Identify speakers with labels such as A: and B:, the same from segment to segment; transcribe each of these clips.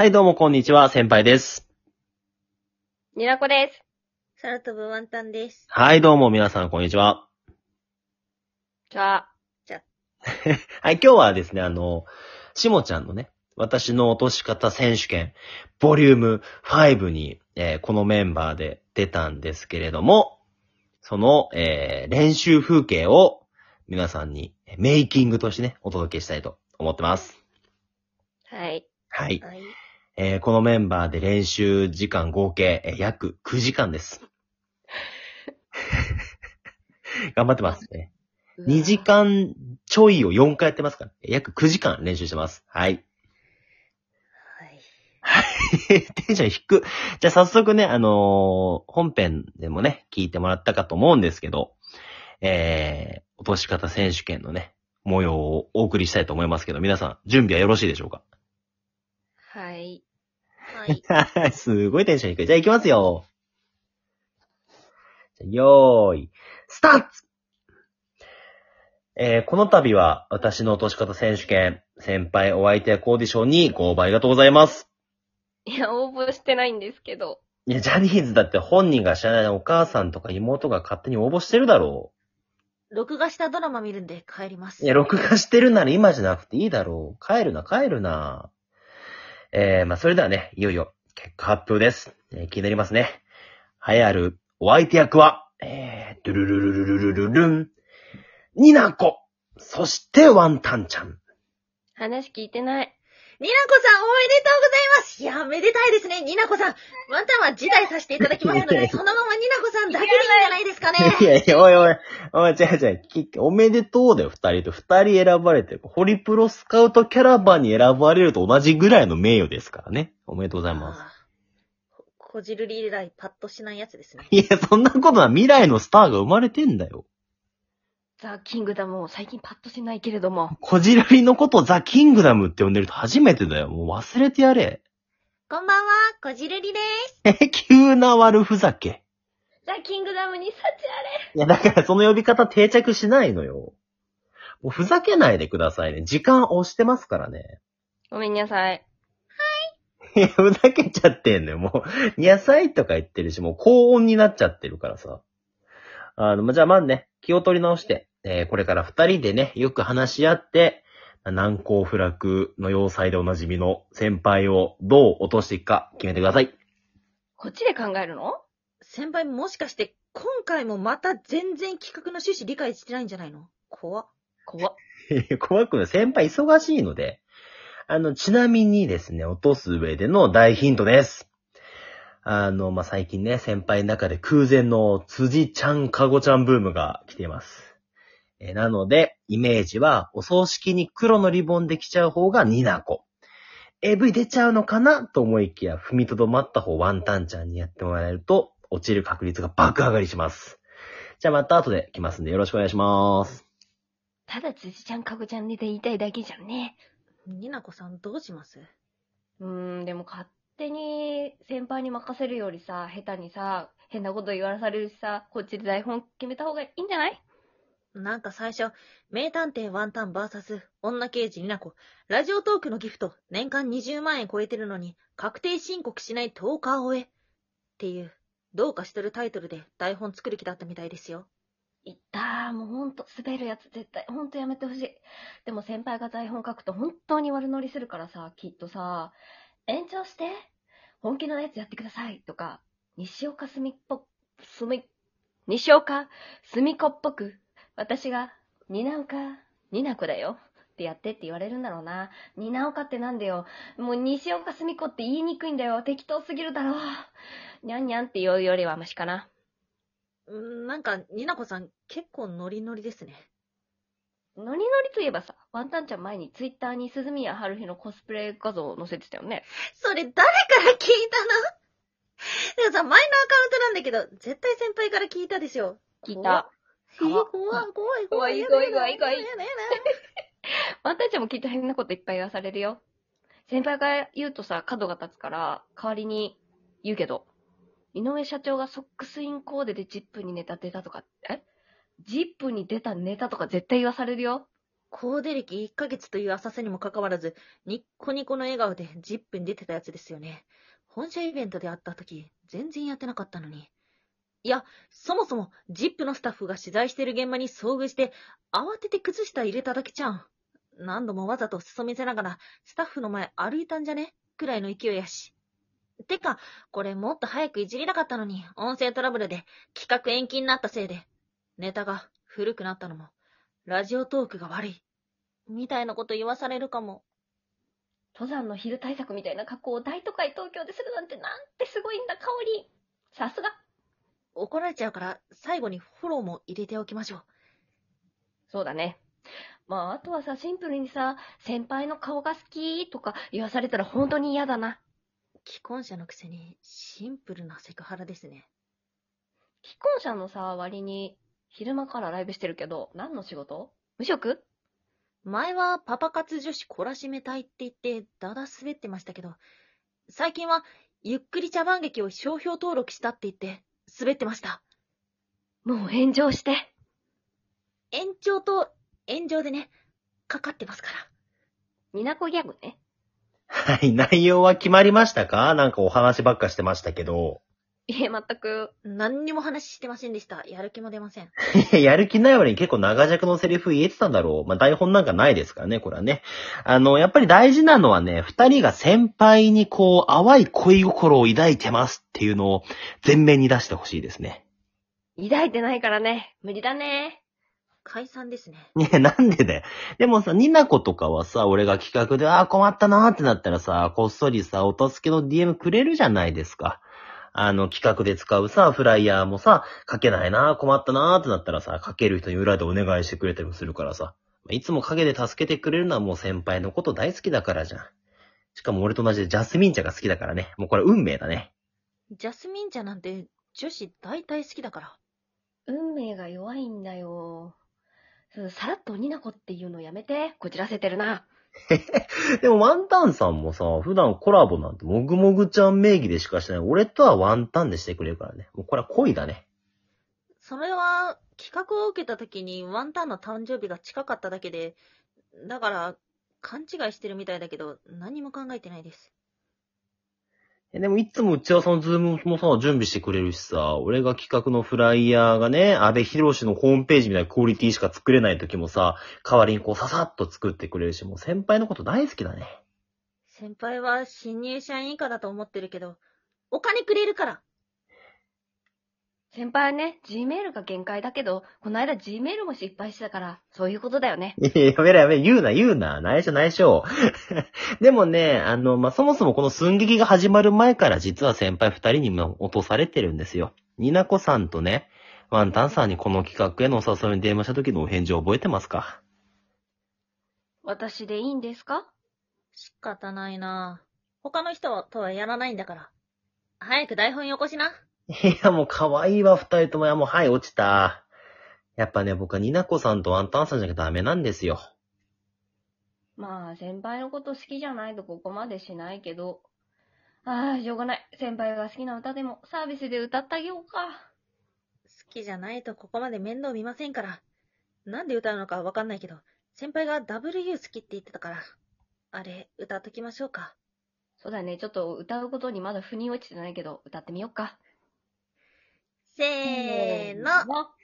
A: はい、どうもこんにちは、先輩です。
B: にらこです。
C: 空飛ぶワンタンです。
A: はい、どうも皆さんこんにちは。
B: じゃあ、
A: はい、今日はですね、あの、しもちゃんのね、私の落とし方選手権、ボリューム5に、えーこのメンバーで出たんですけれども、その、えー練習風景を皆さんにメイキングとしてね、お届けしたいと思ってます。
B: はい。
A: はい。
C: はい。
A: えーこのメンバーで練習時間合計、えー約9時間です。頑張ってますね。2時間ちょいを4回やってますから。約9時間練習してます。はい。
C: はい。
A: テンション低く。じゃあ早速ね、あのー本編でもね、聞いてもらったかと思うんですけど、えー、落とし方選手権のね、模様をお送りしたいと思いますけど、皆さん、準備はよろしいでしょうか？
B: はい。
C: はい。
A: すごいテンション低い。じゃあ行きますよ。よーい、スタートえー、この度は私の落とし方選手権、先輩お相手役オーディションにご応募ありがとうございます。
B: いや、応募してないんですけど。
A: いや、ジャニーズだって本人が知らないお母さんとか妹が勝手に応募してるだろ
C: 録画したドラマ見るんで帰ります。
A: う。いや、録画してるなら今じゃなくていいだろう。帰るな、帰るな。えー、まあ、それではね、いよいよ結果発表です。えー気になりますね。流行るお相手役は、えー、ドゥルルルルルルルルン、ニナコ、そしてワンタンちゃん。
B: 話聞いてない。
C: ニナコさんおめでとうございますいや、めでたいですね、ニナコさん。ワンタンは辞退させていただきますので、そのままニナコさんだけでいいんじゃないですかね。
A: いやいや、おいおい、おい、違う違う、きおめでとうだよ、二人と。二人選ばれてる。ホリプロスカウトキャラバンに選ばれると同じぐらいの名誉ですからね。おめでとうございます。
C: あーこじるり以来パッとしないやつですね。
A: いや、そんなことは未来のスターが生まれてんだよ。
B: ザ・キングダムを最近パッとしないけれども。
A: こじらりのことをザ・キングダムって呼んでると初めてだよ。もう忘れてやれ。
C: こんばんは、こじるりです。
A: え、急な悪ふざけ。
B: ザ・キングダムに幸あれ。
A: いや、だからその呼び方定着しないのよ。もうふざけないでくださいね。時間押してますからね。
B: ごめんなさい。
A: いや、ふざけちゃってんのよ。もう、野菜とか言ってるし、もう高音になっちゃってるからさ。あの、まじゃあまずね、気を取り直して、えーこれから二人でね、よく話し合って、難攻不落の要塞でおなじみの先輩をどう落としていくか決めてください。
B: こっちで考えるの？
C: 先輩もしかして、今回もまた全然企画の趣旨理解してないんじゃないの？怖っ。
B: 怖っ。
A: 怖くない。先輩忙しいので。あの、ちなみにですね、落とす上での大ヒントです。あの、まあ、最近ね、先輩の中で空前の辻ちゃん、かごちゃんブームが来ています。えーなので、イメージは、お葬式に黒のリボンで来ちゃう方がニナコ。AV 出ちゃうのかなと思いきや、踏みとどまった方ワンタンちゃんにやってもらえると、落ちる確率が爆上がりします。じゃあまた後で来ますんでよろしくお願いします。
B: ただ辻ちゃん、かごちゃんで言いたいだけじゃんね。
C: ニナコさんどうします？
B: うーん、でも勝手に先輩に任せるよりさ、下手にさ、変なこと言わされるしさ、こっちで台本決めた方がいいんじゃない？
C: なんか最初、名探偵ワンタンバーサス女刑事ニナコ、ラジオトークのギフト、年間20万円超えてるのに、確定申告しない10日終え。っていう、どうかしてるタイトルで台本作る気だったみたいですよ。
B: いったー、もうほんと、滑るやつ絶対、ほんとやめてほしい。でも先輩が台本書くと本当に悪乗りするからさ、きっとさ、延長して、本気のやつやってください、とか、西岡隅っぽ、隅、西岡隅っこっぽく、私が、になおか、になこだよ。ってやってって言われるんだろうな。になおかってなんだよ。もう西岡隅っこって言いにくいんだよ。適当すぎるだろう。にゃんにゃんって言うよりはマシかな。
C: んーなんか、ニナコさん結構ノリノリですね。
B: ノリノリといえばさ、ワンタンちゃん前にツイッターに鈴宮春日のコスプレ画像を載せてたよね。
C: それ誰から聞いたの？でもさ、前のアカウントなんだけど、絶対先輩から聞いたでしょ。
B: 聞いた。
C: 怖い。
B: 怖
C: 怖い、怖い、
B: 怖い怖い怖い
C: やだやだ
B: ワンタンちゃんもきっと変なこといっぱい言わされるよ。先輩が言うとさ、角が立つから、代わりに言うけど、井上社長がソックスインコーデでジップにネタ出たとか、え？ジップに出たネタとか絶対言わされるよ。
C: コーデ歴1ヶ月という浅さにもかかわらず、ニッコニコの笑顔で10分出てたやつですよね。本社イベントで会った時、全然やってなかったのに。いや、そもそも、ジップのスタッフが取材してる現場に遭遇して、慌てて靴下入れただけじゃん。何度もわざと裾見せながら、スタッフの前歩いたんじゃね？くらいの勢いやし。てか、これもっと早くいじりたかったのに、音声トラブルで企画延期になったせいで、ネタが古くなったのも、ラジオトークが悪い。みたいなこと言わされるかも。
B: 登山の昼対策みたいな格好を大都会東京でするなんてなんてすごいんだ、香り。さすが。
C: 怒られちゃうから、最後にフォローも入れておきましょう。
B: そうだね。まあ、あとはさ、シンプルにさ、先輩の顔が好きとか言わされたら本当に嫌だな。
C: 既婚者のくせにシンプルなセクハラですね。
B: 既婚者のさ、割に昼間からライブしてるけど、何の仕事？無職？
C: 前はパパ活女子懲らしめたいって言ってだだ滑ってましたけど、最近はゆっくり茶番劇を商標登録したって言って滑ってました。
B: もう炎上して。
C: 延長と炎上でね、かかってますから。
B: ニナコギャグね。
A: はい、内容は決まりましたか？なんかお話ばっかしてましたけど。
B: いえ、全く。
C: 何にも話してませんでした。やる気も出ません。
A: やる気ない割に結構長尺のセリフ言えてたんだろう。まあ、台本なんかないですからね、これはね。あの、やっぱり大事なのはね、二人が先輩にこう、淡い恋心を抱いてますっていうのを前面に出してほしいですね。
B: 抱いてないからね。無理だね。
C: 解散ですね。
A: いや、なんでだよ。でもさ、ニナコとかはさ、俺が企画で、ああ、困ったなーってなったらさ、こっそりさ、お助けの DM くれるじゃないですか。あの、企画で使うさ、フライヤーもさ、書けないな、困ったなーってなったらさ、書ける人に裏でお願いしてくれたりもするからさ。いつも陰で助けてくれるのはもう先輩のこと大好きだからじゃん。しかも俺と同じでジャスミン茶が好きだからね。もうこれ運命だね。
C: ジャスミン茶なんて女子大体好きだから。
B: 運命が弱いんだよ。さらっとニナコっていうのやめて。こじらせてるな。
A: でもワンタンさんもさ、普段コラボなんてもぐもぐちゃん名義でしかしてない。俺とはワンタンでしてくれるからね。もうこれは恋だね。
C: それは、企画を受けた時にワンタンの誕生日が近かっただけで、だから、勘違いしてるみたいだけど、何も考えてないです。
A: でもいつも打ち合わせの Zoom もさ、準備してくれるしさ、俺が企画のフライヤーがね、阿部寛のホームページみたいなクオリティしか作れない時もさ、代わりにこうささっと作ってくれるし、もう先輩のこと大好きだね。
C: 先輩は新入社員以下だと思ってるけど、お金くれるから。
B: 先輩はね、Gmail が限界だけど、この間 Gmail も失敗したから、そういうことだよね。
A: いや、やめろやめろ、言うな言うな。内緒内緒。でもね、あの、まあ、そもそもこの寸劇が始まる前から実は先輩二人にも落とされてるんですよ。ニナコさんとね、ワンタンさんにこの企画へのお誘いに電話した時のお返事を覚えてますか？
B: 私でいいんですか？
C: 仕方ないな他の人とはやらないんだから。早く台本よこしな。
A: いや、もう可愛いわ、二人とも。いや、もう、はい、落ちた。やっぱね、僕はニナコさんとワンタンさんじゃなきゃダメなんですよ。
B: まあ、先輩のこと好きじゃないとここまでしないけど。ああ、しょうがない。先輩が好きな歌でもサービスで歌ってあげようか。
C: 好きじゃないとここまで面倒見ませんから。なんで歌うのかわかんないけど、先輩が W 好きって言ってたから。あれ、歌っときましょうか。
B: そうだね。ちょっと歌うことにまだ腑に落ちてないけど、歌ってみようか。
C: せーの。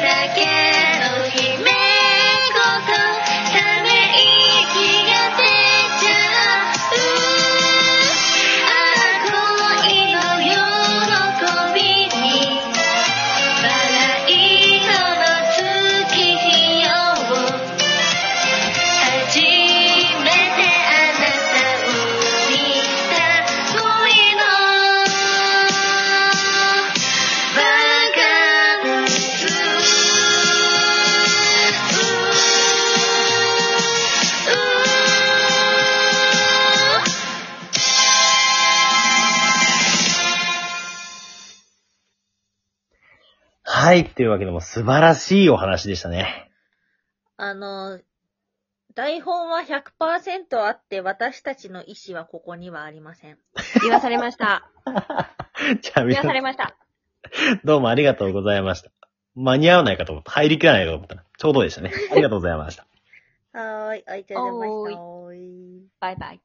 A: だけの秘密い。っていうわけでも素晴らしいお話でしたね。
C: あの、台本は100%あって、私たちの意思はここにはありません。
B: 言わされました。
A: じゃあ
B: 言わ
A: 皆
B: されました。
A: どうもありがとうございました。間に合わないかと思った。入りきらないかと思ったら、ちょうどでしたね。ありがとうございました。
C: はーい、ありがとうございました。
B: バイバイ。